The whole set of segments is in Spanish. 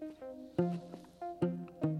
Thank you.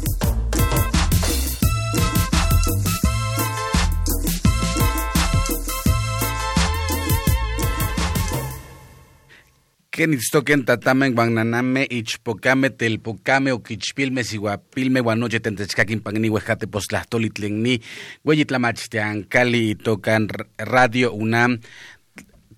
Ken itztoken tatamen guananame ichpocame telpocame oquichpilme siguapilme guanoche tentechcaquin pagni huejate postlahtolitlenni hueyitlamachtiancali tocan Radio UNAM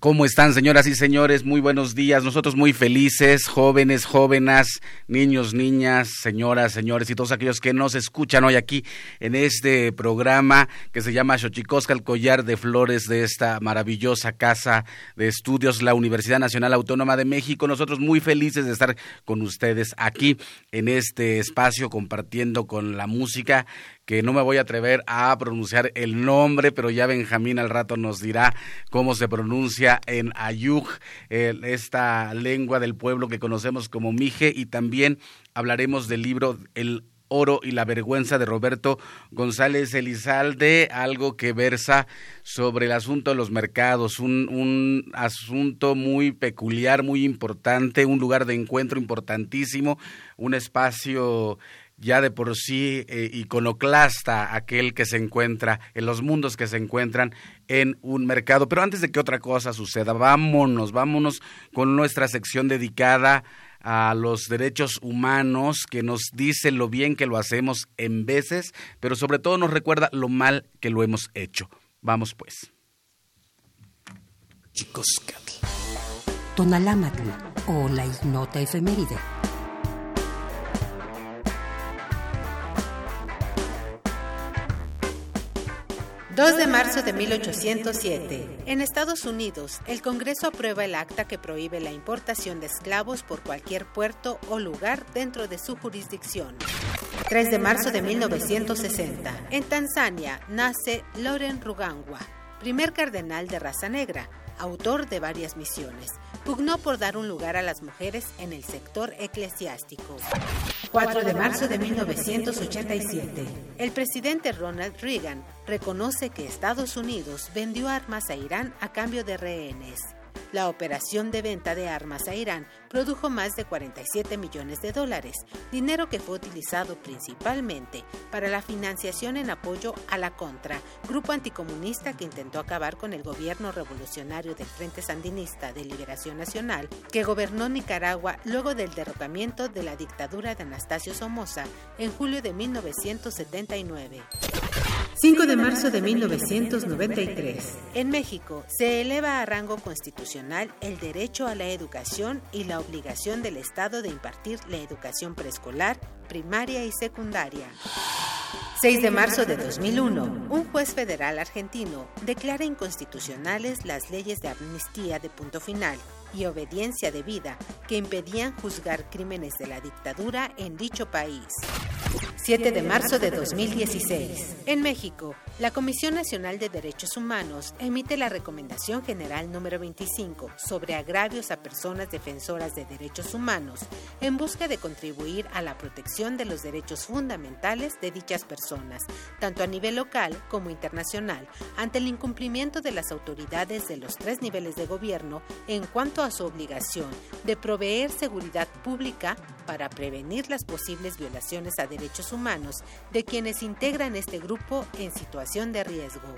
¿Cómo están, señoras y señores? Muy buenos días. Nosotros muy felices, jóvenes, jóvenes, niños, niñas, señoras, señores y todos aquellos que nos escuchan hoy aquí en este programa que se llama Xochicosca, el collar de flores de esta maravillosa casa de estudios, la Universidad Nacional Autónoma de México. Nosotros muy felices de estar con ustedes aquí en este espacio compartiendo con la música que no me voy a atrever a pronunciar el nombre, pero ya Benjamín al rato nos dirá cómo se pronuncia en Ayuk, esta lengua del pueblo que conocemos como Mije, y también hablaremos del libro El oro y la vergüenza de Roberto González Elizalde, algo que versa sobre el asunto de los mercados, un, un, asunto muy peculiar, muy importante, un lugar de encuentro importantísimo, un espacio ya de por sí eh, iconoclasta aquel que se encuentra en los mundos que se encuentran en un mercado. Pero antes de que otra cosa suceda, vámonos, vámonos con nuestra sección dedicada a los derechos humanos, que nos dice lo bien que lo hacemos en veces, pero sobre todo nos recuerda lo mal que lo hemos hecho. Vamos pues. Chicos, Tonalámatl o la ignota efeméride. 2 de marzo de 1807. En Estados Unidos, el Congreso aprueba el acta que prohíbe la importación de esclavos por cualquier puerto o lugar dentro de su jurisdicción. 3 de marzo de 1960. En Tanzania nace Loren Rugangwa, primer cardenal de raza negra, autor de varias misiones. Pugnó por dar un lugar a las mujeres en el sector eclesiástico. 4 de marzo de 1987. El presidente Ronald Reagan reconoce que Estados Unidos vendió armas a Irán a cambio de rehenes. La operación de venta de armas a Irán produjo más de 47 millones de dólares, dinero que fue utilizado principalmente para la financiación en apoyo a la Contra, grupo anticomunista que intentó acabar con el gobierno revolucionario del Frente Sandinista de Liberación Nacional, que gobernó Nicaragua luego del derrocamiento de la dictadura de Anastasio Somoza en julio de 1979. 5 de marzo de 1993. En México se eleva a rango constitucional el derecho a la educación y la obligación del Estado de impartir la educación preescolar, primaria y secundaria. 6 de marzo de 2001, un juez federal argentino declara inconstitucionales las leyes de amnistía de punto final y obediencia debida que impedían juzgar crímenes de la dictadura en dicho país. 7 de marzo de 2016. En México, la Comisión Nacional de Derechos Humanos emite la Recomendación General número 25 sobre agravios a personas defensoras de derechos humanos en busca de contribuir a la protección de los derechos fundamentales de dichas personas, tanto a nivel local como internacional, ante el incumplimiento de las autoridades de los tres niveles de gobierno en cuanto a su obligación de proveer seguridad pública para prevenir las posibles violaciones a derechos humanos de quienes integran este grupo en situación de riesgo.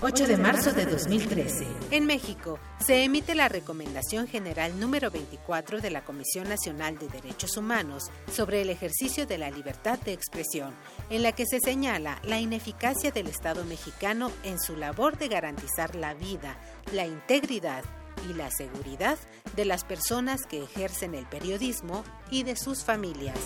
8 de marzo de 2013. En México se emite la Recomendación General número 24 de la Comisión Nacional de Derechos Humanos sobre el ejercicio de la libertad de expresión, en la que se señala la ineficacia del Estado mexicano en su labor de garantizar la vida, la integridad y la seguridad de las personas que ejercen el periodismo y de sus familias.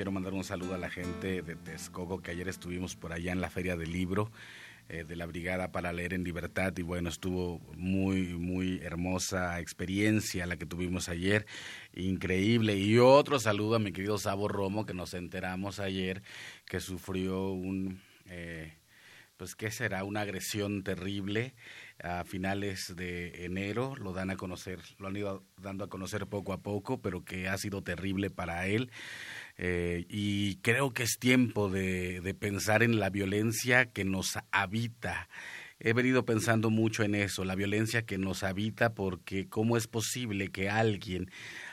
Quiero mandar un saludo a la gente de Texcoco, que ayer estuvimos por allá en la Feria del Libro. eh, de la Brigada para Leer en Libertad y bueno, estuvo muy, muy hermosa experiencia la que tuvimos ayer, increíble. Y otro saludo a mi querido Sabo Romo que nos enteramos ayer que sufrió un, eh, pues qué será, una agresión terrible a finales de enero, lo dan a conocer, lo han ido dando a conocer poco a poco, pero que ha sido terrible para él. Eh, y creo que es tiempo de, de pensar en la violencia que nos habita. He venido pensando mucho en eso, la violencia que nos habita, porque cómo es posible que alguien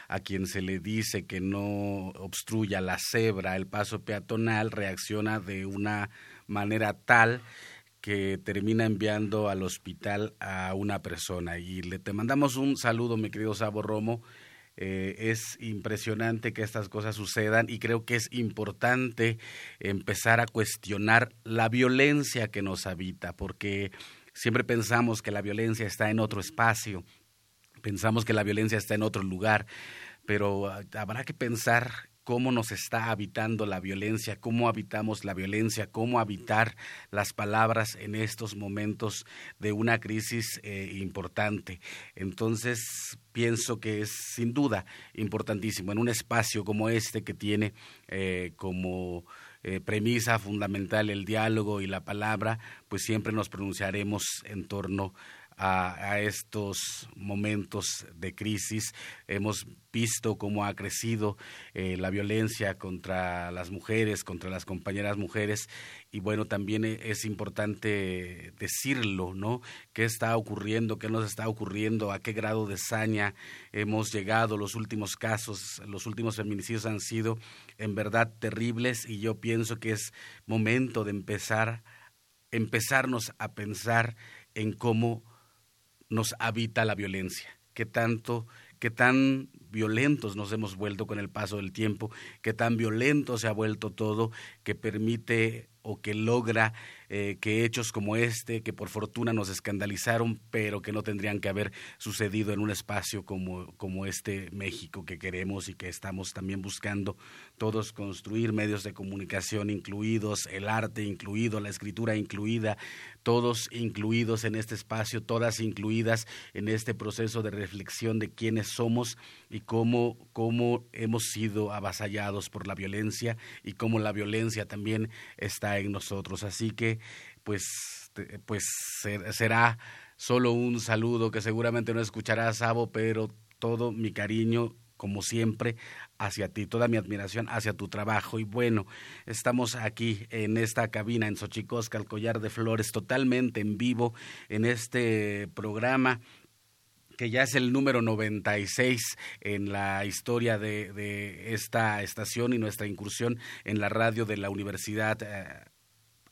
a quien se le dice que no obstruya la cebra, el paso peatonal, reacciona de una manera tal que termina enviando al hospital a una persona. Y le te mandamos un saludo, mi querido Sabo Romo, eh, es impresionante que estas cosas sucedan y creo que es importante empezar a cuestionar la violencia que nos habita, porque siempre pensamos que la violencia está en otro espacio, pensamos que la violencia está en otro lugar, pero ah, habrá que pensar cómo nos está habitando la violencia, cómo habitamos la violencia, cómo habitar las palabras en estos momentos de una crisis eh, importante. Entonces, pienso que es sin duda importantísimo en un espacio como este que tiene eh, como eh, premisa fundamental el diálogo y la palabra, pues siempre nos pronunciaremos en torno a, estos momentos de crisis. Hemos visto cómo ha crecido eh, la violencia contra las mujeres, contra las compañeras mujeres, y bueno, también e, es importante decirlo, ¿no? ¿Qué está ocurriendo? ¿Qué nos está ocurriendo? ¿A qué grado de saña hemos llegado? Los últimos casos, los últimos feminicidios han sido en verdad terribles y yo pienso que es momento de empezar, empezarnos a pensar en cómo nos habita la violencia, qué tanto, qué tan violentos nos hemos vuelto con el paso del tiempo, qué tan violento se ha vuelto todo que permite o que logra eh, que hechos como este, que por fortuna nos escandalizaron, pero que no tendrían que haber sucedido en un espacio como, como este México que queremos y que estamos también buscando todos construir, medios de comunicación incluidos, el arte incluido, la escritura incluida, todos incluidos en este espacio, todas incluidas en este proceso de reflexión de quiénes somos y cómo, cómo hemos sido avasallados por la violencia y cómo la violencia también está en nosotros. Así que, pues, pues será solo un saludo que seguramente no escuchará Sabo, pero todo mi cariño como siempre, hacia ti, toda mi admiración hacia tu trabajo. Y bueno, estamos aquí en esta cabina en Xochicosca, el collar de flores, totalmente en vivo en este programa que ya es el número 96 en la historia de, esta estación y nuestra incursión en la radio de la Universidad. Eh,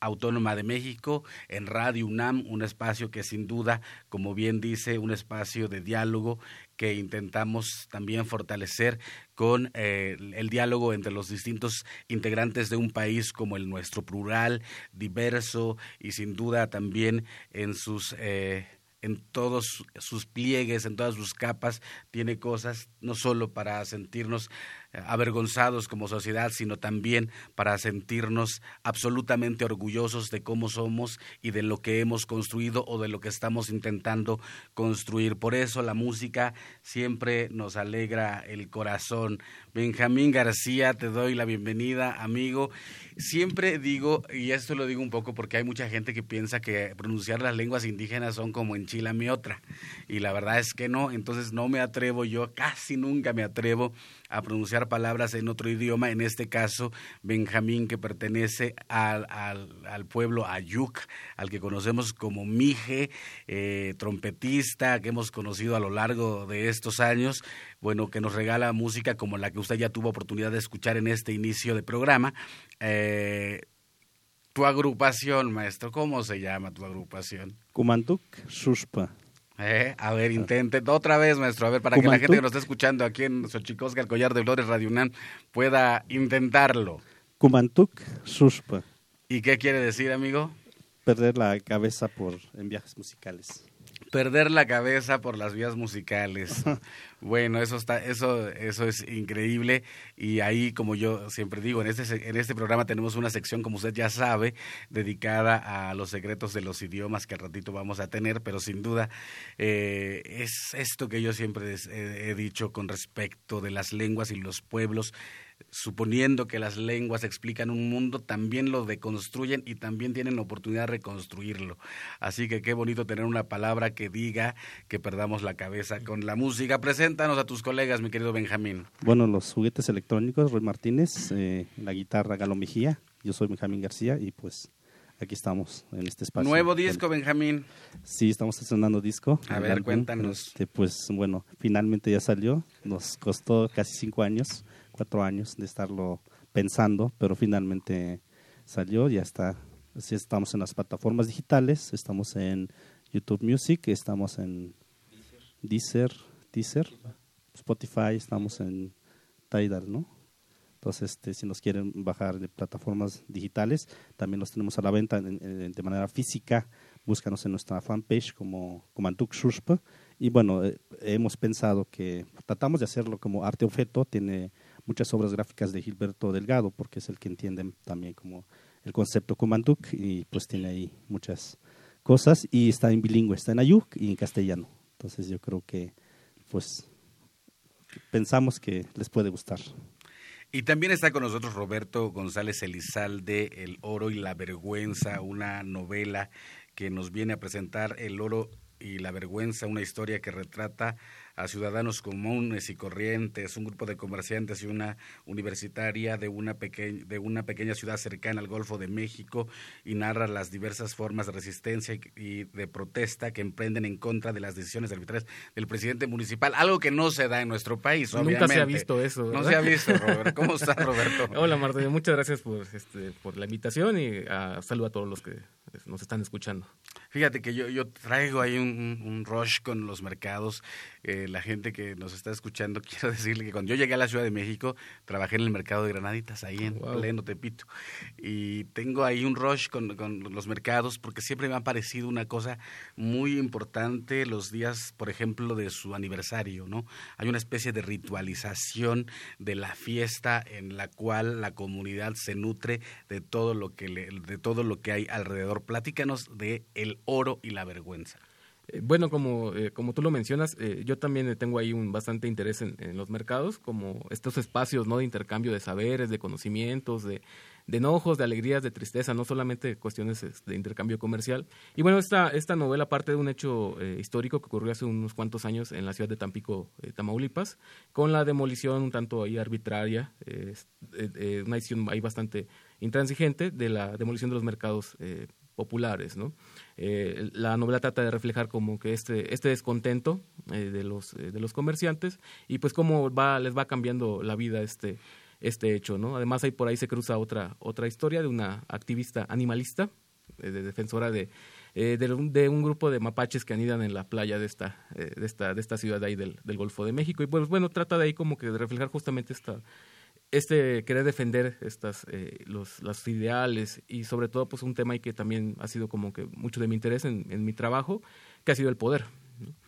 Autónoma de México, en Radio UNAM, un espacio que sin duda, como bien dice, un espacio de diálogo que intentamos también fortalecer con eh, el diálogo entre los distintos integrantes de un país como el nuestro, plural, diverso y sin duda también en sus... Eh, en todos sus pliegues, en todas sus capas, tiene cosas no solo para sentirnos avergonzados como sociedad, sino también para sentirnos absolutamente orgullosos de cómo somos y de lo que hemos construido o de lo que estamos intentando construir. Por eso la música siempre nos alegra el corazón. Benjamín García, te doy la bienvenida, amigo. Siempre digo, y esto lo digo un poco porque hay mucha gente que piensa que pronunciar las lenguas indígenas son como en Chile mi otra, y la verdad es que no, entonces no me atrevo, yo casi nunca me atrevo a pronunciar palabras en otro idioma, en este caso Benjamín que pertenece al, al, pueblo Ayuk, al que conocemos como Mije, eh, trompetista que hemos conocido a lo largo de estos años, bueno, que nos regala música como la que usted ya tuvo oportunidad de escuchar en este inicio de programa. Eh, tu agrupación, maestro, ¿cómo se llama tu agrupación? Kumantuk Suspa. Eh, a ver, intente otra vez, maestro, a ver, para que la gente que nos está escuchando aquí en Xochicosca, el collar de flores Radio UNAM, pueda intentarlo. Kumantuk Suspa. ¿Y qué quiere decir, amigo? Perder la cabeza por en viajes musicales. Perder la cabeza por las vías musicales. bueno, eso está, eso, eso es increíble. Y ahí, como yo siempre digo, en este, en este programa tenemos una sección, como usted ya sabe, dedicada a los secretos de los idiomas que al ratito vamos a tener, pero sin duda eh, es esto que yo siempre he dicho con respecto de las lenguas y los pueblos suponiendo que las lenguas explican un mundo, también lo deconstruyen y también tienen la oportunidad de reconstruirlo. Así que qué bonito tener una palabra que diga que perdamos la cabeza con la música. Preséntanos a tus colegas, mi querido Benjamín. Bueno, los juguetes electrónicos, Roy Martínez, eh, la guitarra Galo Mejía, yo soy Benjamín García y pues aquí estamos en este espacio. Nuevo disco, Benjamín. Sí, estamos estrenando disco. A ver, cuéntanos. Este, pues bueno, finalmente ya salió. Nos costó casi cinco años cuatro años de estarlo pensando, pero finalmente salió, ya está. Así estamos en las plataformas digitales, estamos en YouTube Music, estamos en Deezer, Deezer, Spotify, estamos en Tidal, ¿no? Entonces, este, si nos quieren bajar de plataformas digitales, también los tenemos a la venta de manera física. Búscanos en nuestra fanpage como, como Antuk Y bueno, eh, hemos pensado que tratamos de hacerlo como arte objeto, tiene muchas obras gráficas de Gilberto Delgado, porque es el que entiende también como el concepto Comanduk y pues tiene ahí muchas cosas y está en bilingüe, está en ayuk y en castellano. Entonces yo creo que pues pensamos que les puede gustar. Y también está con nosotros Roberto González Elizalde, El oro y la vergüenza, una novela que nos viene a presentar El oro y la vergüenza, una historia que retrata a ciudadanos comunes y corrientes, un grupo de comerciantes y una universitaria de una, de una pequeña ciudad cercana al Golfo de México y narra las diversas formas de resistencia y, de protesta que emprenden en contra de las decisiones arbitrarias del presidente municipal, algo que no se da en nuestro país, obviamente. Nunca se ha visto eso. No se ha visto, Roberto. ¿Cómo estás, Roberto? Hola, Marta. Muchas gracias por, este, por la invitación y a, saludo a todos los que nos están escuchando. Fíjate que yo, yo traigo ahí un, un rush con los mercados eh, la gente que nos está escuchando, quiero decirle que cuando yo llegué a la Ciudad de México, trabajé en el mercado de Granaditas, ahí en pleno Tepito. Y tengo ahí un rush con, con, los mercados porque siempre me ha parecido una cosa muy importante los días, por ejemplo, de su aniversario, ¿no? Hay una especie de ritualización de la fiesta en la cual la comunidad se nutre de todo lo que, de todo lo que hay alrededor. Platícanos de el oro y la vergüenza. Eh, bueno, como, eh, como tú lo mencionas, eh, yo también tengo ahí un bastante interés en, los mercados, como estos espacios ¿no? de intercambio de saberes, de conocimientos, de, enojos, de alegrías, de tristeza, no solamente cuestiones de intercambio comercial. Y bueno, esta, esta novela parte de un hecho histórico que ocurrió hace unos cuantos años en la ciudad de Tampico, Tamaulipas, con la demolición un tanto ahí arbitraria, una decisión ahí bastante intransigente de la demolición de los mercados populares, ¿no? Eh, la novela trata de reflejar como que este, este descontento eh, de, los, eh, de los comerciantes y pues cómo va, les va cambiando la vida este, este hecho, ¿no? Además ahí por ahí se cruza otra, otra historia de una activista animalista, de defensora de, de, un grupo de mapaches que anidan en la playa de esta, de esta, de esta ciudad ahí del, del Golfo de México y pues bueno, trata de ahí como que de reflejar justamente esta este querer defender estas eh, los, los ideales y sobre todo pues un tema que también ha sido como que mucho de mi interés en, mi trabajo que ha sido el poder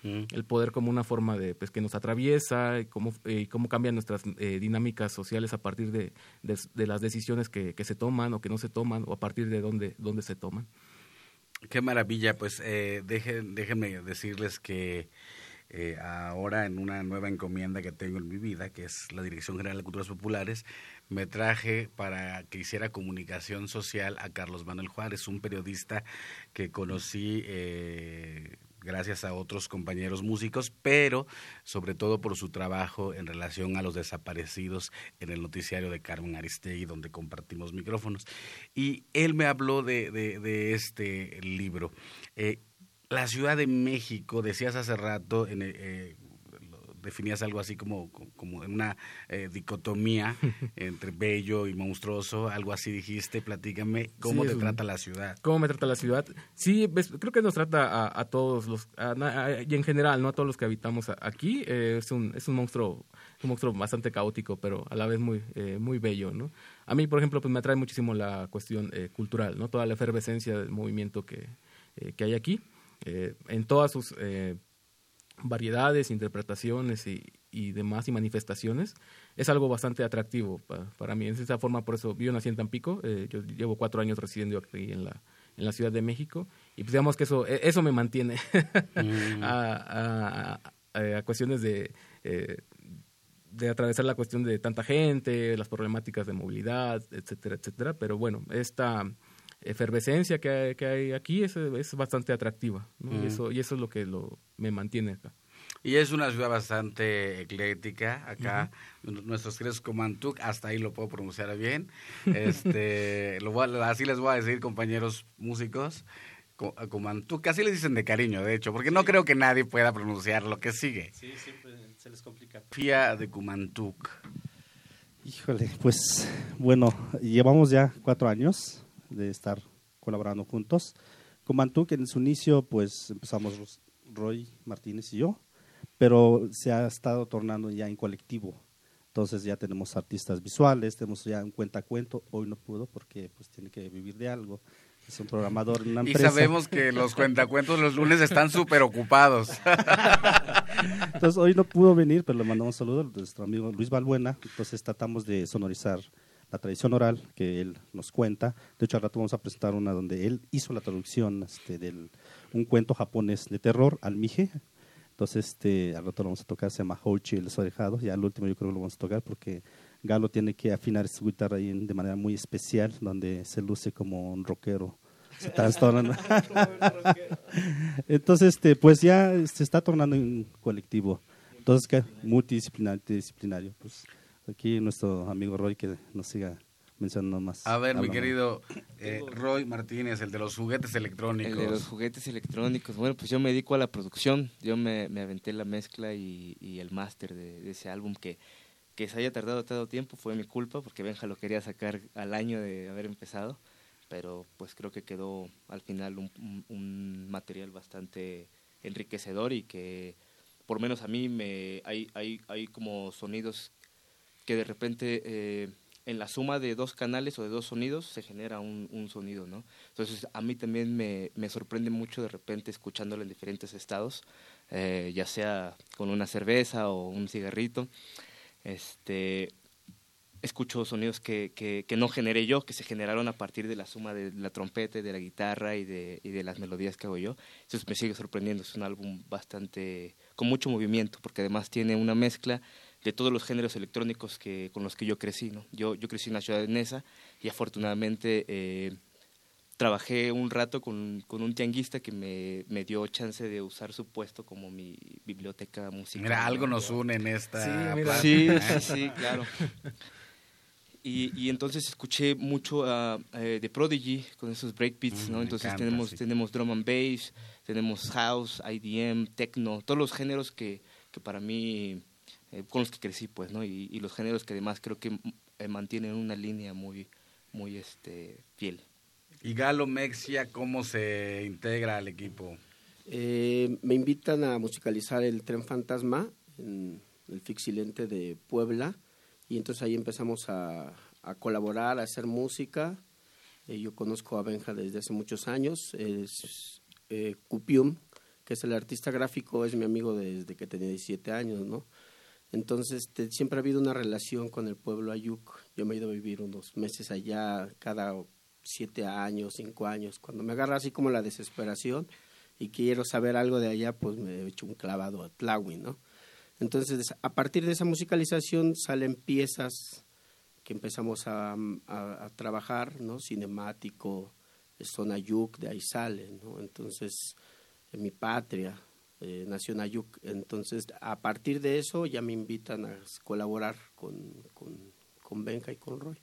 mm. el poder como una forma de pues que nos atraviesa y cómo, eh, cómo cambian nuestras eh, dinámicas sociales a partir de, de, las decisiones que, que, se toman o que no se toman o a partir de dónde, dónde se toman qué maravilla pues dejen, déjenme decirles que eh, ahora en una nueva encomienda que tengo en mi vida, que es la Dirección General de Culturas Populares, me traje para que hiciera comunicación social a Carlos Manuel Juárez, un periodista que conocí eh, gracias a otros compañeros músicos, pero sobre todo por su trabajo en relación a los desaparecidos en el noticiario de Carmen Aristegui, donde compartimos micrófonos. Y él me habló de, este libro. Eh, la Ciudad de México, decías hace rato, en, eh, definías algo así como, como una eh, dicotomía entre bello y monstruoso, algo así dijiste, platícame, ¿cómo te trata la ciudad? ¿Cómo me trata la ciudad? Sí, creo que nos trata a, todos los, y en general, ¿no? A todos los que habitamos aquí, eh, es, un, es un monstruo un monstruo bastante caótico, pero a la vez muy, muy bello, ¿no? A mí, por ejemplo, pues me atrae muchísimo la cuestión cultural, ¿no? Toda la efervescencia del movimiento que, que hay aquí. En todas sus variedades, interpretaciones y, y, demás y manifestaciones, es algo bastante atractivo para, mí. En esa forma, por eso yo nací en Tampico, yo llevo cuatro años residiendo aquí en la, en la Ciudad de México y pues digamos que eso, e, eso me mantiene mm. a, a, cuestiones de, de atravesar la cuestión de tanta gente, las problemáticas de movilidad, etcétera, etcétera. Pero bueno, esta efervescencia que hay, que hay aquí es, es, bastante atractiva y, eso, y eso es lo que lo, me mantiene acá. Y es una ciudad bastante ecléctica. Acá, nuestros queridos Comantuc, hasta ahí lo puedo pronunciar bien. Este, lo así les voy a decir, compañeros músicos. Comantuc, así les dicen de cariño, de hecho, porque no creo que nadie pueda pronunciar lo que sigue. Sí, siempre se les complica. Fía de Cumantuc. Híjole, pues bueno, llevamos ya cuatro años de estar colaborando juntos. Cumantuc en su inicio, pues empezamos Roy Martínez y yo, pero se ha estado tornando ya en colectivo. Entonces ya tenemos artistas visuales, tenemos ya un cuentacuento. Hoy no pudo porque pues tiene que vivir de algo. Es un programador en una empresa. Y sabemos que los cuentacuentos los lunes están súper ocupados. Entonces hoy no pudo venir, pero le mandamos un saludo a nuestro amigo Luis Balbuena. Entonces tratamos de sonorizar la tradición oral que él nos cuenta. De hecho, al rato vamos a presentar una donde él hizo la traducción este, del un cuento japonés de terror, al Mije, entonces, este, al rato lo vamos a tocar, se llama Hochi, el orejado. Ya el último yo creo que lo vamos a tocar porque Galo tiene que afinar su guitarra ahí de manera muy especial, donde se luce como un rockero. Se Entonces, este, pues ya se está tornando en colectivo. Entonces, que multidisciplinario. Pues aquí nuestro amigo Roy que nos siga mencionando más. A ver, mi querido eh, Roy Martínez, el de los juguetes electrónicos. El de los juguetes electrónicos. Bueno, pues yo me dedico a la producción. Yo me, me aventé la mezcla y, y el máster de, ese álbum que, que se haya tardado tanto tiempo. Fue mi culpa porque Benja lo quería sacar al año de haber empezado. Pero pues creo que quedó al final un, un, material bastante enriquecedor y que por lo menos a mí me hay, hay, hay como sonidos que de repente... Eh, en la suma de dos canales o de dos sonidos se genera un, sonido, ¿no? Entonces a mí también me, me, sorprende mucho de repente escuchándolo en diferentes estados, eh, ya sea con una cerveza o un cigarrito, este, escucho sonidos que, que, no generé yo, que se generaron a partir de la suma de la trompeta, de la guitarra y de, y de las melodías que hago yo. Entonces me sigue sorprendiendo, es un álbum bastante, con mucho movimiento, porque además tiene una mezcla de todos los géneros electrónicos que, con los que yo crecí. ¿no? Yo, yo crecí en la ciudad de Nesa y afortunadamente eh, trabajé un rato con, con, un tianguista que me, me, dio chance de usar su puesto como mi biblioteca musical. Mira, algo nos une en esta. Sí, sí, sí, claro. Y, y, entonces escuché mucho a The Prodigy con esos breakbeats, mm, ¿no? Entonces tenemos, tenemos drum and bass, tenemos house, IDM, techno, todos los géneros que, que para mí eh, con los que crecí, pues, ¿no? Y, y, los géneros que además creo que eh, mantienen una línea muy, muy este, fiel. ¿Y Galo Mexia cómo se integra al equipo? Eh, me invitan a musicalizar el Tren Fantasma en el Fixilente de Puebla y entonces ahí empezamos a, a colaborar, a hacer música. yo conozco a Benja desde hace muchos años, es Cupium, que es el artista gráfico, es mi amigo desde que tenía 17 años, ¿no? Entonces, este, siempre ha habido una relación con el pueblo Ayuk. Yo me he ido a vivir unos meses allá, cada siete años, cinco años. Cuando me agarra así como la desesperación y quiero saber algo de allá, pues me he hecho un clavado a Tlawi, ¿no? Entonces, a partir de esa musicalización salen piezas que empezamos a, a, trabajar, ¿no? Cinemático, son Ayuk, de ahí sale, ¿no? Entonces, en mi patria, eh, nació en Ayuk. Entonces, a partir de eso ya me invitan a colaborar con, con, con Benja y con Roy.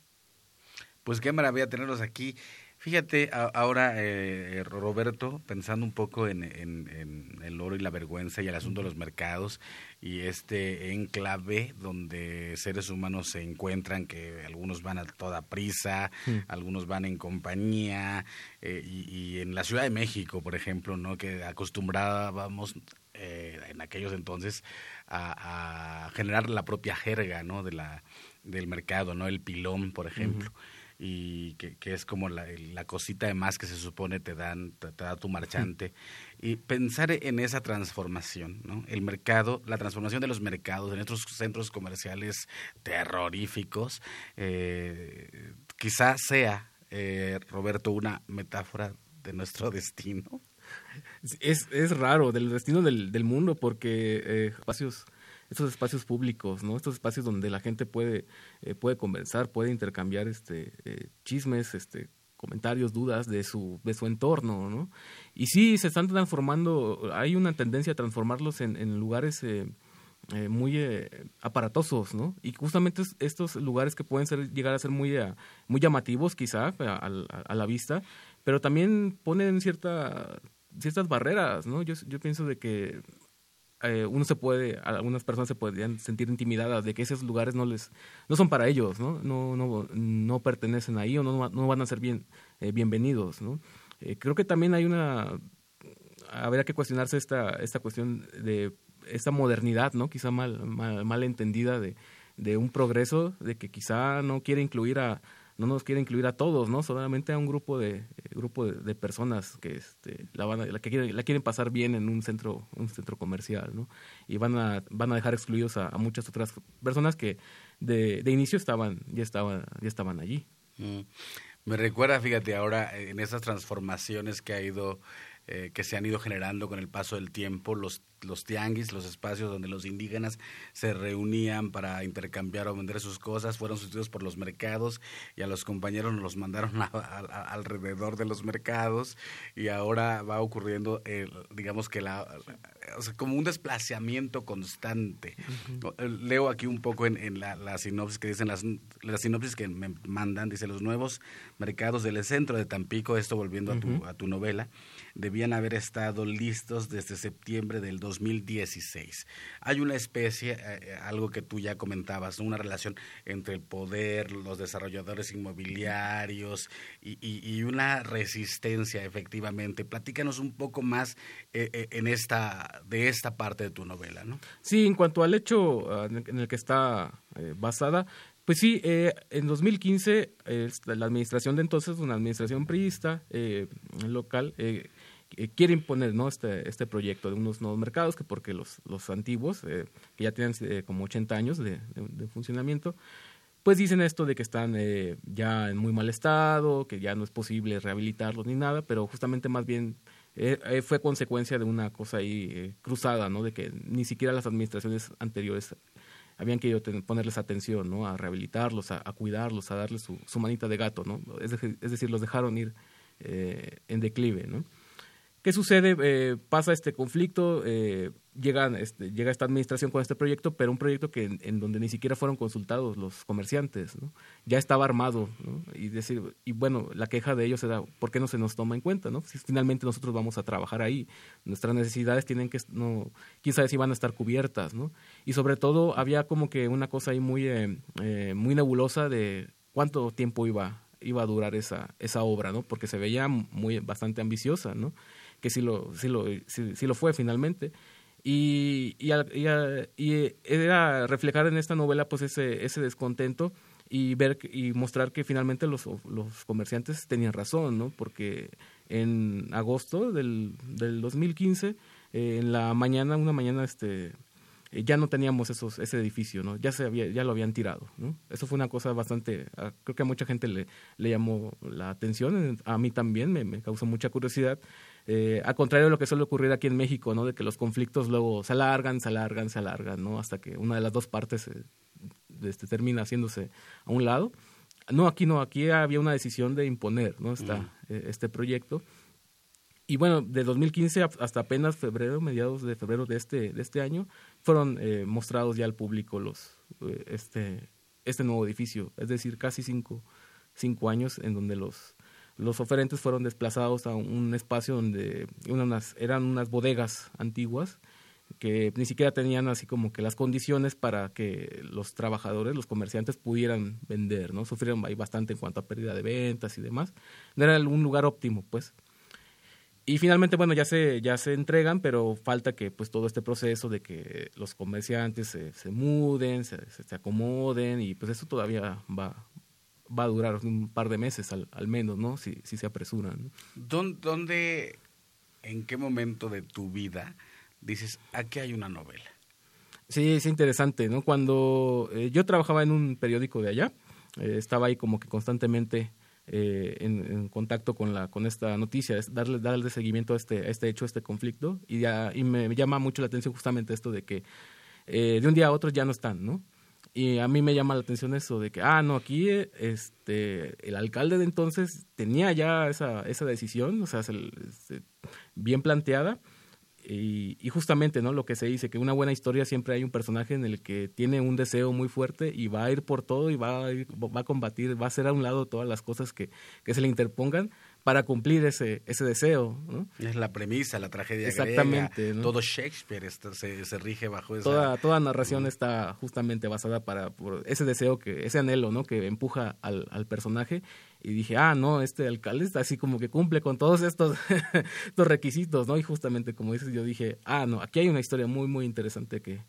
Pues qué maravilla tenerlos aquí. Fíjate, ahora eh, Roberto, pensando un poco en, en, el oro y la vergüenza y el asunto de los mercados y este enclave donde seres humanos se encuentran, que algunos van a toda prisa, algunos van en compañía, eh, y, en la Ciudad de México, por ejemplo, no que acostumbrábamos eh, en aquellos entonces a, generar la propia jerga no de la del mercado, no el pilón, por ejemplo. Y que, es como la, cosita de más que se supone te dan, te, da tu marchante. Y pensar en esa transformación, ¿no? El mercado, la transformación de los mercados en estos centros comerciales terroríficos, eh, quizá sea, eh, Roberto, una metáfora de nuestro destino. Es, es raro, del destino del, del mundo, porque eh, espacios estos espacios públicos, ¿no? Estos espacios donde la gente puede, eh, puede conversar, puede intercambiar este, eh, chismes, este, comentarios, dudas de su, de su entorno, ¿no? Y sí, se están transformando, hay una tendencia a transformarlos en, lugares eh, muy aparatosos, ¿no? Y justamente estos lugares que pueden ser, llegar a ser muy, muy llamativos quizá a, a, la vista, pero también ponen cierta, ciertas barreras, ¿no? Yo, yo pienso de que eh, uno se puede, algunas personas se podrían sentir intimidadas de que esos lugares no les, no son para ellos, ¿no? No, no, no pertenecen ahí o no, no van a ser bien, eh, bienvenidos, ¿no? Eh, creo que también hay una, habría que cuestionarse esta, esta cuestión de esta modernidad, ¿no? Quizá mal, mal, mal entendida de, de un progreso, de que quizá no quiere incluir a, no nos quiere incluir a todos, ¿no? Solamente a un grupo de eh, grupo de, personas que este, la van a, la que quieren, la quieren pasar bien en un centro un centro comercial, ¿no? Y van a van a dejar excluidos a, muchas otras personas que de, de, inicio estaban ya estaban ya estaban allí. Mm. Me recuerda, fíjate, ahora en esas transformaciones que ha ido eh, que se han ido generando con el paso del tiempo, los, los tianguis, los espacios donde los indígenas se reunían para intercambiar o vender sus cosas, fueron sustituidos por los mercados y a los compañeros nos los mandaron alrededor de los mercados. Y ahora va ocurriendo, digamos que la, como un desplazamiento constante. Leo aquí un poco en, la, sinopsis que dicen, las, las sinopsis que me mandan, dice los nuevos mercados del centro de Tampico, esto volviendo a, tu, a tu novela, debían haber estado listos desde septiembre del 2016. Hay una especie, eh, eh, algo que tú ya comentabas, una relación entre el poder, los desarrolladores inmobiliarios y, una resistencia efectivamente. Platícanos un poco más eh, en esta, de esta parte de tu novela, ¿no? Sí, en cuanto al hecho ah, en el que está basada, pues sí, en 2015 la administración de entonces, una administración priista local, eh, quiere imponer ¿no? este, este proyecto de unos nuevos mercados, que porque los, los antiguos, eh, que ya tienen eh, como 80 años de, funcionamiento, pues dicen esto de que están ya en muy mal estado, que ya no es posible rehabilitarlos ni nada, pero justamente más bien fue consecuencia de una cosa ahí cruzada, ¿no? De que ni siquiera las administraciones anteriores habían querido ponerles atención, ¿no? A rehabilitarlos, a, cuidarlos, a darles su, manita de gato, ¿no? Es, es decir, los dejaron ir en declive, ¿no? ¿Qué sucede? Eh, pasa este conflicto, eh, este, llega esta administración con este proyecto, pero un proyecto que en, donde ni siquiera fueron consultados los comerciantes, ¿no? ya estaba armado, ¿no? y decir, y bueno, la queja de ellos era, ¿por qué no se nos toma en cuenta? ¿no? Si finalmente nosotros vamos a trabajar ahí, nuestras necesidades tienen que, no, quién sabe si van a estar cubiertas, ¿no? Y sobre todo había como que una cosa ahí muy, eh, muy nebulosa de cuánto tiempo iba, iba a durar esa, esa obra, ¿no? Porque se veía muy, bastante ambiciosa, ¿no? Que sí lo, sí lo, sí, lo fue finalmente. Y, y, y, era reflejar en esta novela pues ese, ese descontento y ver y mostrar que finalmente los, los comerciantes tenían razón, ¿no? Porque en agosto del, del 2015, eh, en la mañana, una mañana, este eh, ya no teníamos esos, ese edificio, ¿no? Ya, se había, ya lo habían tirado, ¿no? Eso fue una cosa bastante, creo que a mucha gente le, le llamó la atención, a mí también me, me causó mucha curiosidad, eh, a contrario de lo que suele ocurrir aquí en México, ¿no? De que los conflictos luego se alargan, se alargan, se alargan, ¿no? Hasta que una de las dos partes eh, este, termina haciéndose a un lado. No, aquí no, aquí había una decisión de imponer, ¿no? Esta, este proyecto y bueno, de 2015 hasta apenas febrero, mediados de febrero de este, de este año, fueron eh, mostrados ya al público los, eh, este, este nuevo edificio. Es decir, casi cinco, cinco años en donde los, los oferentes fueron desplazados a un espacio donde unas, eran unas bodegas antiguas que ni siquiera tenían así como que las condiciones para que los trabajadores, los comerciantes pudieran vender, ¿no? Sufrieron ahí bastante en cuanto a pérdida de ventas y demás. No era un lugar óptimo, pues. Y finalmente, bueno, ya se, ya se entregan, pero falta que pues todo este proceso de que los comerciantes se, se muden, se, se, acomoden y pues eso todavía va, va a durar un par de meses al, al menos, ¿no? Si, si se apresuran. ¿Dónde, en qué momento de tu vida dices, aquí hay una novela? Sí, es interesante, ¿no? Cuando eh, yo trabajaba en un periódico de allá, eh, estaba ahí como que constantemente eh, en, contacto con la con esta noticia, es darle darle seguimiento a este a este hecho, a este conflicto y ya y me, llama mucho la atención justamente esto de que de un día a otro ya no están, ¿no? Y a mí me llama la atención eso de que, ah, no, aquí este, el alcalde de entonces tenía ya esa, esa decisión, o sea, este, bien planteada, y, justamente, ¿no? Lo que se dice, que una buena historia siempre hay un personaje en el que tiene un deseo muy fuerte y va a ir por todo y va a, va a combatir, va a hacer a un lado todas las cosas que, que se le interpongan para cumplir ese, ese deseo. ¿no? Es la premisa, la tragedia Exactamente, griega. Todo Shakespeare se, se, rige bajo esa... Toda, toda narración está justamente basada para por ese deseo, que ese anhelo ¿no? que empuja al, al personaje y dije, ah, no, este alcalde está así como que cumple con todos estos, estos requisitos, ¿no? Y justamente como dices, yo dije, ah, no, aquí hay una historia muy, muy interesante que,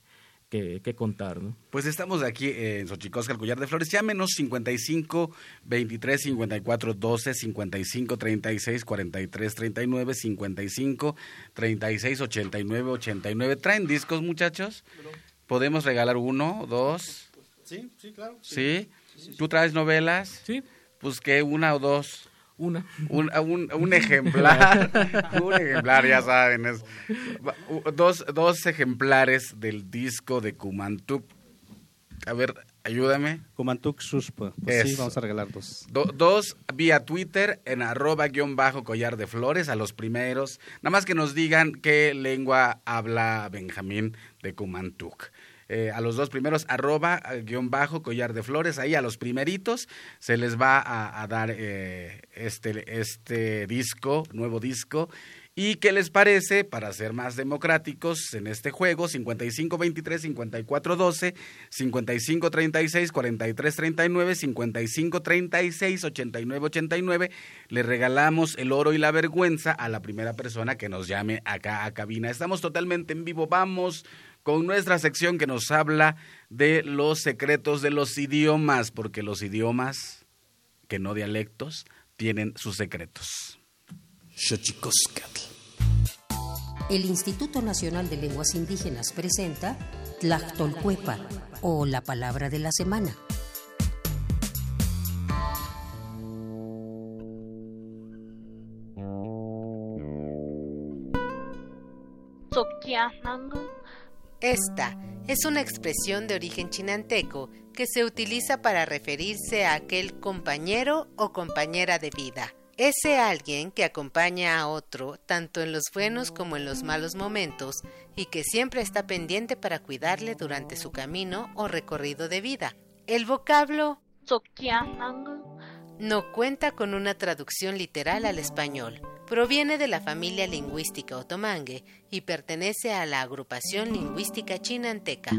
que, que, contar, ¿no? Pues estamos aquí en Xochicosca, el Collar de Flores. Llámenos 55 23 54 12, 55 36 43 39, 55 36 89 89. ¿Traen discos, muchachos? ¿Podemos regalar uno, dos? Sí, sí, claro. ¿Sí? ¿Tú traes novelas? Sí. Pues que una o dos. Una. Un, un, ejemplar. un ejemplar, ya saben. Es, dos, dos ejemplares del disco de Kumantuk. A ver, ayúdame. Kumantuk Suspa. Pues sí, vamos a regalar dos. dos vía Twitter en arroba guion bajo collar de flores a los primeros. Nada más que nos digan qué lengua habla Benjamín de Kumantuk. Eh, a los dos primeros, arroba, guion bajo, collar de flores, ahí a los primeritos se les va a, dar eh, este, este disco, nuevo disco. ¿Y qué les parece para ser más democráticos en este juego? 55-23-54-12, 55-36-43-39, 55-36-89-89. Le regalamos el oro y la vergüenza a la primera persona que nos llame acá a cabina. Estamos totalmente en vivo. Vamos con nuestra sección que nos habla de los secretos de los idiomas, porque los idiomas, que no dialectos, tienen sus secretos. El Instituto Nacional de Lenguas Indígenas presenta Tlactolcuepa o la palabra de la semana. Esta es una expresión de origen chinanteco que se utiliza para referirse a aquel compañero o compañera de vida. Ese alguien que acompaña a otro tanto en los buenos como en los malos momentos y que siempre está pendiente para cuidarle durante su camino o recorrido de vida. El vocablo no cuenta con una traducción literal al español Proviene de la familia lingüística otomangue y pertenece a la agrupación lingüística chinanteca.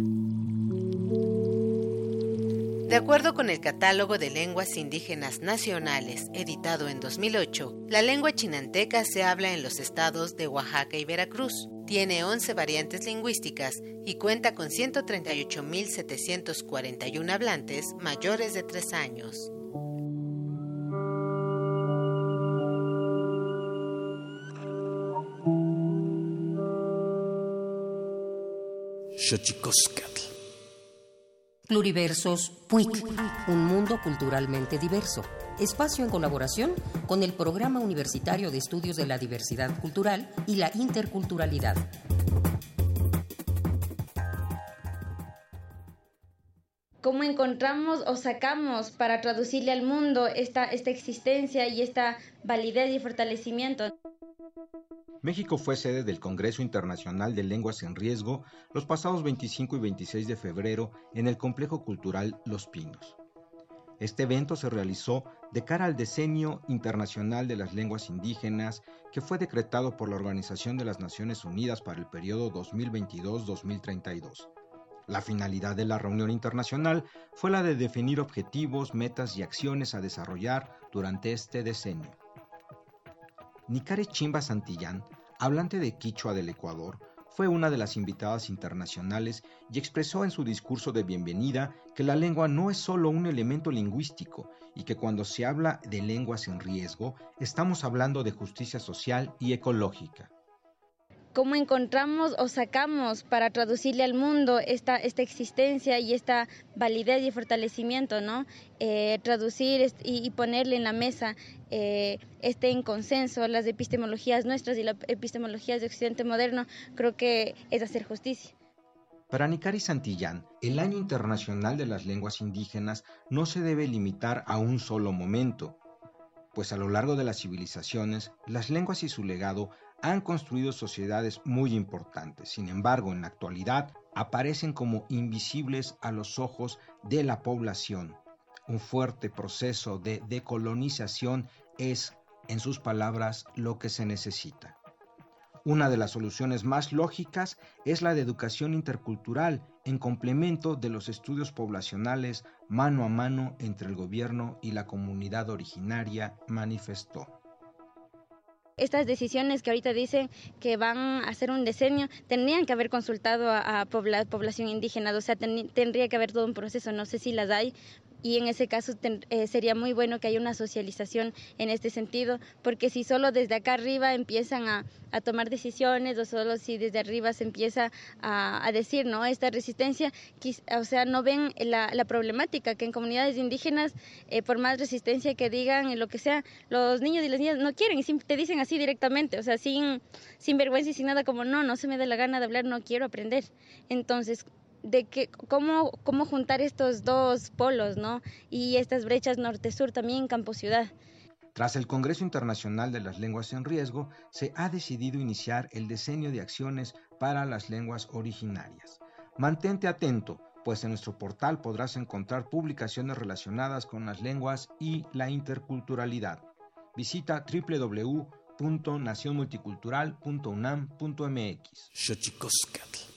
De acuerdo con el Catálogo de Lenguas Indígenas Nacionales, editado en 2008, la lengua chinanteca se habla en los estados de Oaxaca y Veracruz. Tiene 11 variantes lingüísticas y cuenta con 138.741 hablantes mayores de 3 años. Pluriversos PUIC, un mundo culturalmente diverso. Espacio en colaboración con el Programa Universitario de Estudios de la Diversidad Cultural y la Interculturalidad. ¿Cómo encontramos o sacamos para traducirle al mundo esta, esta existencia y esta validez y fortalecimiento? México fue sede del Congreso Internacional de Lenguas en Riesgo los pasados 25 y 26 de febrero en el Complejo Cultural Los Pinos. Este evento se realizó de cara al Decenio Internacional de las Lenguas Indígenas que fue decretado por la Organización de las Naciones Unidas para el periodo 2022-2032. La finalidad de la reunión internacional fue la de definir objetivos, metas y acciones a desarrollar durante este decenio. Nicare Chimba Santillán, hablante de Quichua del Ecuador, fue una de las invitadas internacionales y expresó en su discurso de bienvenida que la lengua no es solo un elemento lingüístico y que cuando se habla de lenguas en riesgo estamos hablando de justicia social y ecológica cómo encontramos o sacamos para traducirle al mundo esta, esta existencia y esta validez y fortalecimiento, ¿no? Eh, traducir y, ponerle en la mesa eh, este en consenso las epistemologías nuestras y las epistemologías de Occidente moderno, creo que es hacer justicia. Para Nicari Santillán, el Año Internacional de las Lenguas Indígenas no se debe limitar a un solo momento, pues a lo largo de las civilizaciones, las lenguas y su legado han construido sociedades muy importantes. Sin embargo, en la actualidad aparecen como invisibles a los ojos de la población. Un fuerte proceso de decolonización es, en sus palabras, lo que se necesita. Una de las soluciones más lógicas es la de educación intercultural en complemento de los estudios poblacionales mano a mano entre el gobierno y la comunidad originaria, manifestó estas decisiones que ahorita dicen que van a hacer un diseño, tendrían que haber consultado a, población indígena, o sea, tendría que haber todo un proceso, no sé si las hay, y en ese caso eh, sería muy bueno que haya una socialización en este sentido, porque si solo desde acá arriba empiezan a, tomar decisiones o solo si desde arriba se empieza a, decir, ¿no? Esta resistencia, o sea, no ven la, problemática que en comunidades indígenas, eh, por más resistencia que digan lo que sea, los niños y las niñas no quieren y te dicen así directamente, o sea, sin, sin vergüenza y sin nada como, no, no se me da la gana de hablar, no quiero aprender. Entonces, de que cómo, cómo juntar estos dos polos, ¿no? Y estas brechas norte-sur también en Campo Ciudad. Tras el Congreso Internacional de las Lenguas en Riesgo, se ha decidido iniciar el diseño de acciones para las lenguas originarias. Mantente atento, pues en nuestro portal podrás encontrar publicaciones relacionadas con las lenguas y la interculturalidad. Visita www.nacionmulticultural.unam.mx.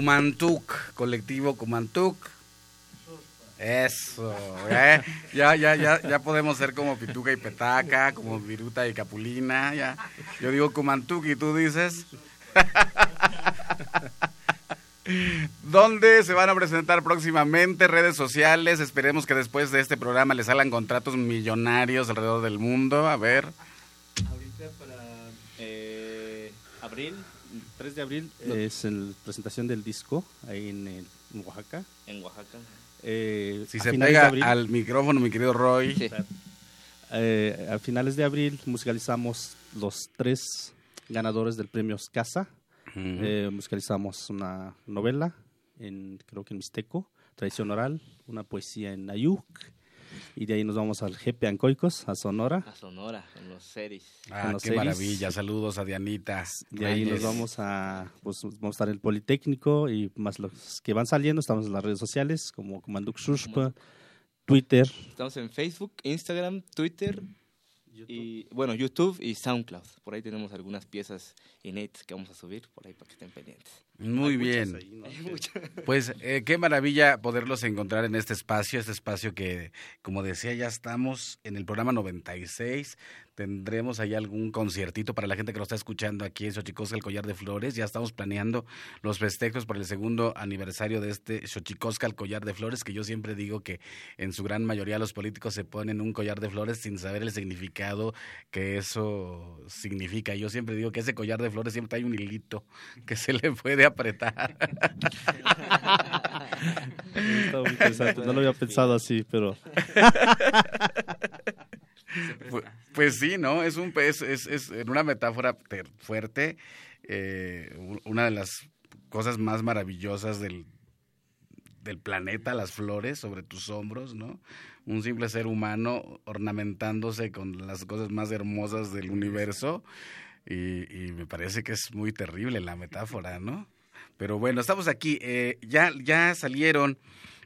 Kumantuk, colectivo Kumantuk. Eso, ¿eh? ya, ya, ya, ya podemos ser como Pituca y Petaca, como Viruta y Capulina, ya. Yo digo Kumantuk y tú dices. ¿Dónde se van a presentar próximamente? Redes sociales. Esperemos que después de este programa les salgan contratos millonarios alrededor del mundo. A ver. De abril. Es la presentación del disco ahí en, en Oaxaca. En Oaxaca. Eh, Si se pega abril- al micrófono, mi querido Roy. Sí. Eh, a finales de abril musicalizamos los tres ganadores del premio Casa. Eh, musicalizamos una novela, en, creo que en Mixteco, tradición oral, una poesía en Ayuk, y de ahí nos vamos al Jepe Ancoicos, a Sonora. A Sonora, en los series. Ah, con los qué series. maravilla. Saludos a Dianita. De ahí nos vamos a, pues, vamos a estar en el Politécnico y más los que van saliendo, estamos en las redes sociales como Comanduk Shushpa, Twitter. Estamos en Facebook, Instagram, Twitter y bueno, YouTube y SoundCloud. Por ahí tenemos algunas piezas inéditas que vamos a subir por ahí para que estén pendientes. Muy bien. Pues eh, qué maravilla poderlos encontrar en este espacio, este espacio que, como decía, ya estamos en el programa 96. Tendremos ahí algún conciertito para la gente que lo está escuchando aquí en Xochicosca, el Collar de Flores. Ya estamos planeando los festejos por el segundo aniversario de este Xochicosca, el Collar de Flores, que yo siempre digo que en su gran mayoría los políticos se ponen un collar de flores sin saber el significado que eso significa. Yo siempre digo que ese collar de flores siempre hay un hilito que se le puede apretar. Está muy interesante, no lo había pensado así, pero Pues, pues sí, ¿no? Es un es, es, es en una metáfora fuerte, eh, una de las cosas más maravillosas del, del planeta, las flores sobre tus hombros, ¿no? Un simple ser humano ornamentándose con las cosas más hermosas del universo. Y, y me parece que es muy terrible la metáfora, ¿no? Pero bueno, estamos aquí. eh, ya, ya salieron.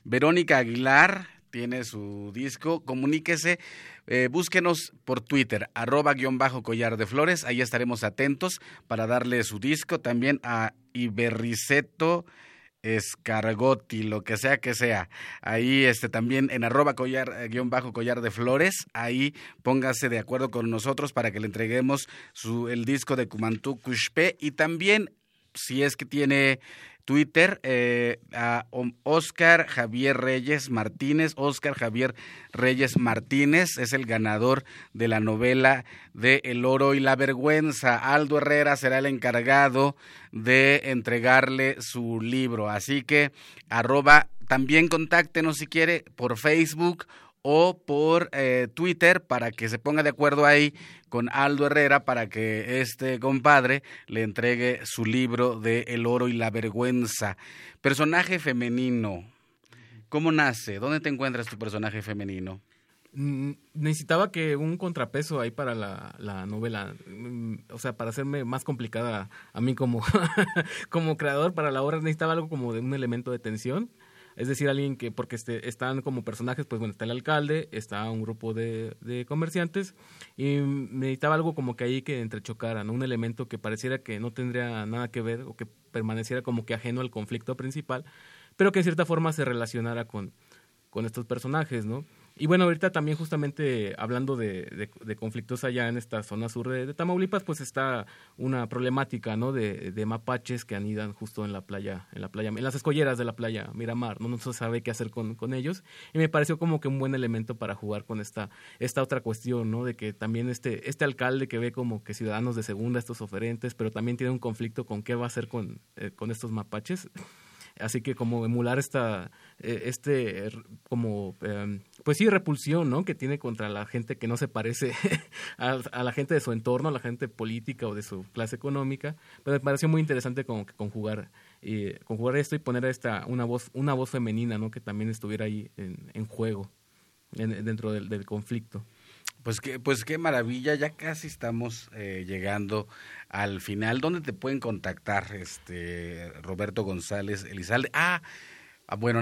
Verónica Aguilar tiene su disco. Comuníquese. eh, búsquenos por Twitter, arroba guion bajo collar de flores. Ahí estaremos atentos para darle su disco. También a Iberriceto Escargotti, lo que sea que sea. Ahí este también en arroba collar eh, guion bajo collar de flores. Ahí póngase de acuerdo con nosotros para que le entreguemos su, el disco de Kumantú Kushpe. Y también, si es que tiene Twitter, eh, a Oscar Javier Reyes Martínez. Oscar Javier Reyes Martínez es el ganador de la novela de El oro y la vergüenza. Aldo Herrera será el encargado de entregarle su libro. Así que arroba, también contáctenos si quiere por Facebook o por eh, Twitter para que se ponga de acuerdo ahí con Aldo Herrera para que este compadre le entregue su libro de El oro y la vergüenza. Personaje femenino. ¿Cómo nace? ¿Dónde te encuentras tu personaje femenino? Necesitaba que un contrapeso ahí para la, la novela, mm, o sea, para hacerme más complicada a mí como, como creador para la obra, necesitaba algo como de un elemento de tensión. Es decir, alguien que, porque este, están como personajes, pues bueno, está el alcalde, está un grupo de, comerciantes, y necesitaba algo como que ahí que entrechocaran, un elemento que pareciera que no tendría nada que ver o que permaneciera como que ajeno al conflicto principal, pero que en cierta forma se relacionara con, con estos personajes, ¿no? Y bueno, ahorita también justamente hablando de, de, conflictos allá en esta zona sur de, Tamaulipas, pues está una problemática, ¿no? De, de, mapaches que anidan justo en la playa, en la playa, en las escolleras de la playa Miramar, ¿no? No se sabe qué hacer con, con ellos. Y me pareció como que un buen elemento para jugar con esta, esta otra cuestión, ¿no? De que también este, este alcalde que ve como que ciudadanos de segunda, estos oferentes, pero también tiene un conflicto con qué va a hacer con, eh, con estos mapaches. Así que como emular esta, eh, este, como, em, pues sí, repulsión, ¿no? Que tiene contra la gente que no se parece a, la gente de su entorno, a la gente política o de su clase económica. Pero me pareció muy interesante como que conjugar, eh, conjugar esto y poner esta, una voz, una voz femenina, ¿no? Que también estuviera ahí en, en juego, dentro del, del conflicto. Pues qué, pues qué maravilla, ya casi estamos eh, llegando al final. ¿Dónde te pueden contactar, este Roberto González Elizalde? Ah, ah bueno,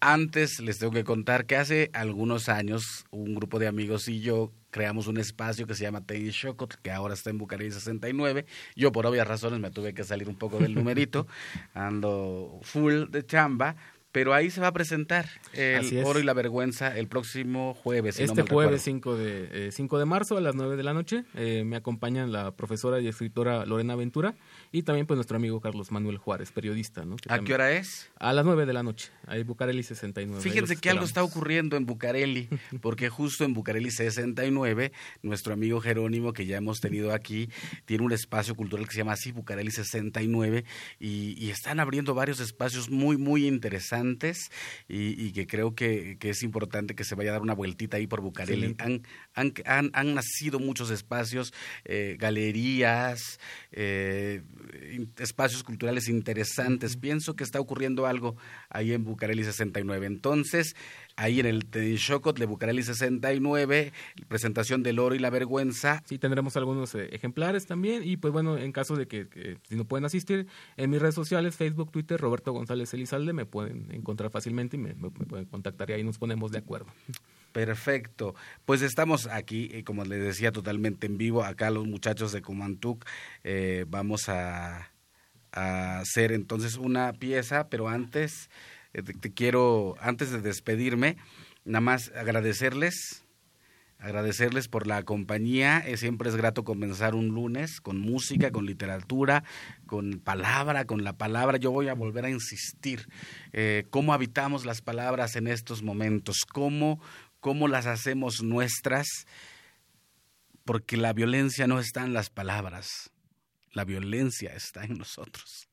antes les tengo que contar que hace algunos años un grupo de amigos y yo creamos un espacio que se llama Ten Shokot, que ahora está en Bucareli 69. Yo por obvias razones me tuve que salir un poco del numerito, ando full de chamba, pero ahí se va a presentar el Oro y la Vergüenza el próximo jueves. este jueves 5 de, eh, 5 de marzo a las 9 de la noche. Eh, me acompañan la profesora y escritora Lorena Ventura y también pues nuestro amigo Carlos Manuel Juárez, periodista. ¿no? ¿A qué hora es? A las 9 de la noche, ahí Bucareli 69. Fíjense que algo está ocurriendo en Bucareli, porque justo en Bucareli 69, nuestro amigo Jerónimo, que ya hemos tenido aquí, tiene un espacio cultural que se llama así, Bucareli 69, y, y están abriendo varios espacios muy, muy interesantes y, que creo que, es importante que se vaya a dar una vueltita ahí por Bucareli. Han, han, han, nacido muchos espacios, eh, galerías, eh, espacios culturales interesantes. Pienso que está ocurriendo algo ahí en Bucareli 69. Entonces, ahí en el Tenshokot de Bucareli 69, presentación del oro y la vergüenza. Sí, tendremos algunos eh, ejemplares también y pues bueno, en caso de que, si no pueden asistir, en mis redes sociales, Facebook, Twitter, Roberto González Elizalde, me pueden encontrar fácilmente y me, pueden contactar y ahí nos ponemos de acuerdo. Perfecto. Pues estamos aquí, eh, como les decía, totalmente en vivo. Acá los muchachos de Comantuc eh, vamos a, a hacer entonces una pieza, pero antes eh, te, quiero, antes de despedirme, nada más agradecerles, agradecerles por la compañía. Eh, siempre es grato comenzar un lunes con música, con literatura, con palabra, con la palabra. Yo voy a volver a insistir eh, cómo habitamos las palabras en estos momentos, cómo, cómo las hacemos nuestras, porque la violencia no está en las palabras, la violencia está en nosotros.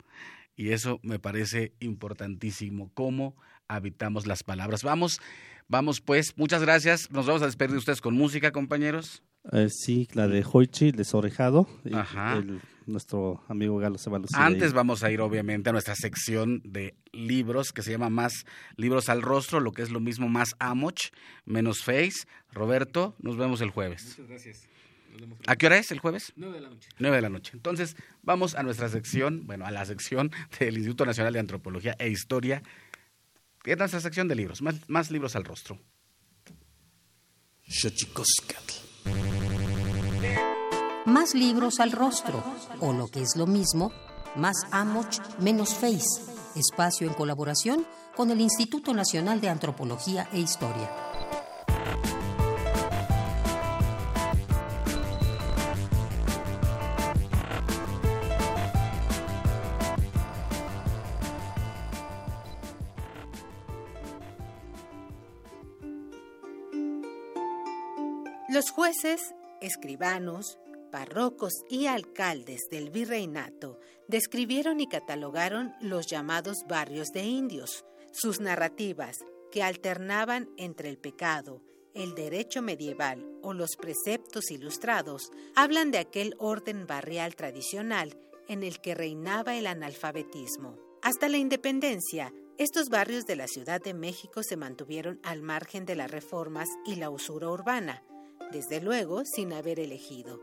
Y eso me parece importantísimo, cómo habitamos las palabras. Vamos, vamos pues, muchas gracias. Nos vamos a despedir de ustedes con música, compañeros. Eh, sí, la de Hoichi, Desorejado. Ajá. nuestro amigo Galo se va a Antes vamos a ir, obviamente, a nuestra sección de libros que se llama Más Libros al Rostro, lo que es lo mismo, más Amoch, menos Face. Roberto, nos vemos el jueves. Muchas gracias. ¿A qué hora es el jueves? Nueve de la noche. Nueve de la noche. Entonces, vamos a nuestra sección, bueno, a la sección del Instituto Nacional de Antropología e Historia, que es nuestra sección de libros, más, libros al rostro. Más libros al rostro, o lo que es lo mismo, más Amoch, menos Face, espacio en colaboración con el Instituto Nacional de Antropología e Historia. Los jueces, escribanos, párrocos y alcaldes del virreinato describieron y catalogaron los llamados barrios de indios, sus narrativas, que alternaban entre el pecado, el derecho medieval o los preceptos ilustrados hablan de aquel orden barrial tradicional en el que reinaba el analfabetismo. Hasta la independencia, estos barrios de la Ciudad de México se mantuvieron al margen de las reformas y la usura urbana, desde luego sin haber elegido.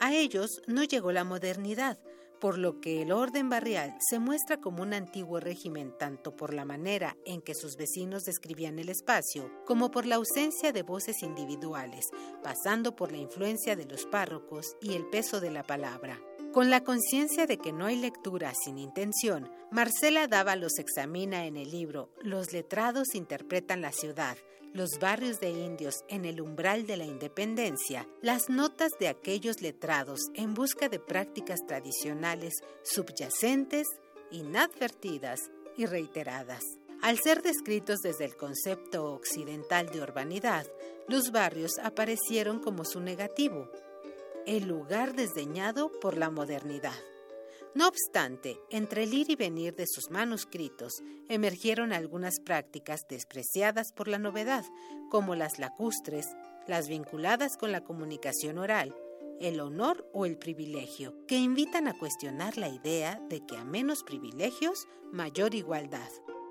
A ellos no llegó la modernidad, por lo que el orden barrial se muestra como un antiguo régimen tanto por la manera en que sus vecinos describían el espacio, como por la ausencia de voces individuales, pasando por la influencia de los párrocos y el peso de la palabra. Con la conciencia de que no hay lectura sin intención, Marcela Dávalos examina en el libro Los letrados interpretan la ciudad, los barrios de indios en el umbral de la independencia, las notas de aquellos letrados en busca de prácticas tradicionales subyacentes, inadvertidas y reiteradas. Al ser descritos desde el concepto occidental de urbanidad, los barrios aparecieron como su negativo, el lugar desdeñado por la modernidad. No obstante, entre el ir y venir de sus manuscritos emergieron algunas prácticas despreciadas por la novedad, como las lacustres, las vinculadas con la comunicación oral, el honor o el privilegio, que invitan a cuestionar la idea de que a menos privilegios, mayor igualdad.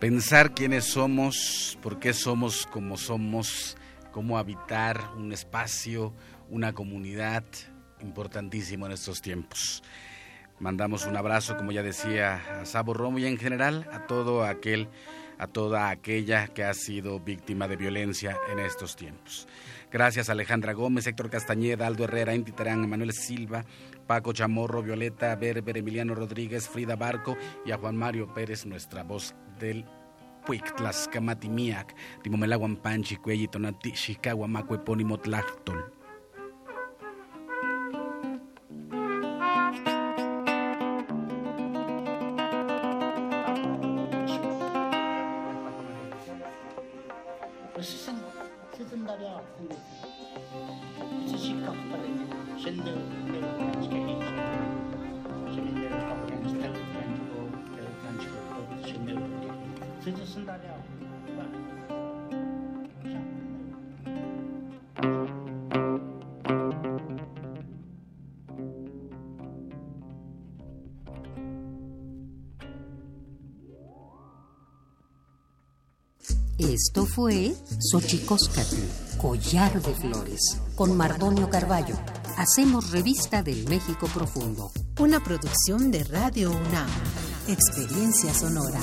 Pensar quiénes somos, por qué somos como somos, cómo habitar un espacio, una comunidad, importantísimo en estos tiempos. Mandamos un abrazo, como ya decía, a Sabo Romo y en general a todo aquel, a toda aquella que ha sido víctima de violencia en estos tiempos. Gracias a Alejandra Gómez, Héctor Castañeda, Aldo Herrera, Inti Terán, Manuel Silva, Paco Chamorro, Violeta Berber, Emiliano Rodríguez, Frida Barco y a Juan Mario Pérez, nuestra voz del Puic, Tlaxcamatimiac, Timomelaguan Panchi, Cuelli, Tonati, Chicago, Macue, Pónimo, Tlachtol. Esto fue Xochicóscatl, Collar de Flores, con Mardonio Carballo. Hacemos revista del México Profundo. Una producción de Radio UNAM. Experiencia sonora.